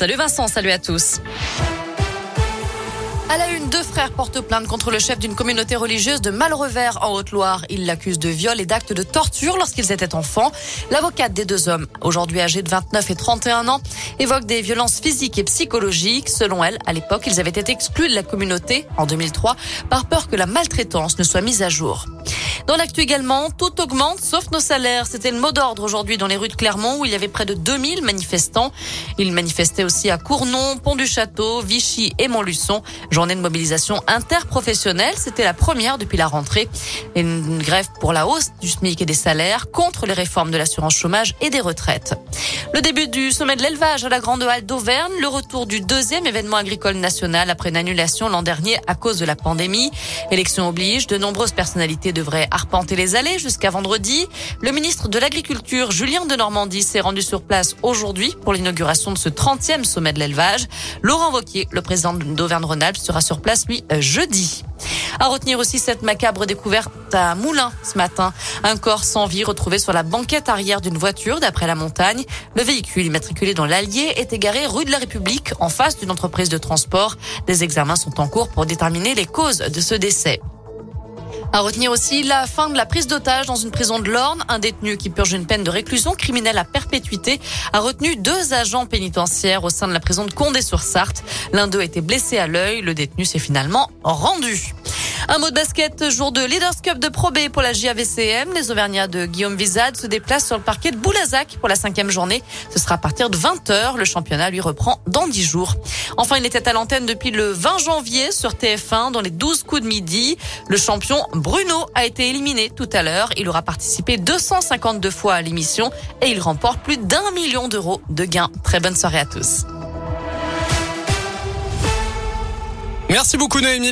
Salut Vincent, salut à tous. À la une, deux frères portent plainte contre le chef d'une communauté religieuse de Malrevers en Haute-Loire. Ils l'accusent de viol et d'actes de torture lorsqu'ils étaient enfants. L'avocate des deux hommes, aujourd'hui âgés de 29 et 31 ans, évoque des violences physiques et psychologiques. Selon elle, à l'époque, ils avaient été exclus de la communauté en 2003 par peur que la maltraitance ne soit mise à jour. Dans l'actu également, tout augmente sauf nos salaires. C'était le mot d'ordre aujourd'hui dans les rues de Clermont où il y avait près de 2000 manifestants. Ils manifestaient aussi à Cournon, Pont du Château, Vichy et Montluçon. Journée de mobilisation interprofessionnelle. C'était la première depuis la rentrée. Une grève pour la hausse du SMIC et des salaires contre les réformes de l'assurance chômage et des retraites. Le début du sommet de l'élevage à la Grande Halle d'Auvergne, le retour du deuxième événement agricole national après une annulation l'an dernier à cause de la pandémie. Élection oblige, de nombreuses personnalités devraient arpenter les allées jusqu'à vendredi. Le ministre de l'Agriculture, Julien de Normandie, s'est rendu sur place aujourd'hui pour l'inauguration de ce 30e sommet de l'élevage. Laurent Wauquiez, le président d'Auvergne-Rhône-Alpes, sera sur place, lui, jeudi. À retenir aussi cette macabre découverte à Moulins ce matin. Un corps sans vie retrouvé sur la banquette arrière d'une voiture d'après la montagne. Le véhicule immatriculé dans l'Allier est égaré rue de la République en face d'une entreprise de transport. Des examens sont en cours pour déterminer les causes de ce décès. À retenir aussi la fin de la prise d'otage dans une prison de l'Orne. Un détenu qui purge une peine de réclusion criminelle à perpétuité a retenu deux agents pénitentiaires au sein de la prison de Condé-sur-Sarthe. L'un d'eux a été blessé à l'œil. Le détenu s'est finalement rendu. Un mot de basket, jour de Leaders Cup de Pro B pour la JAVCM. Les Auvergnats de Guillaume Vizade se déplacent sur le parquet de Boulazac pour la cinquième journée. Ce sera à partir de 20h. Le championnat lui reprend dans 10 jours. Enfin, il était à l'antenne depuis le 20 janvier sur TF1 dans les 12 coups de midi. Le champion Bruno a été éliminé tout à l'heure. Il aura participé 252 fois à l'émission et il remporte plus d'un million d'euros de gains. Très bonne soirée à tous. Merci beaucoup Noémie.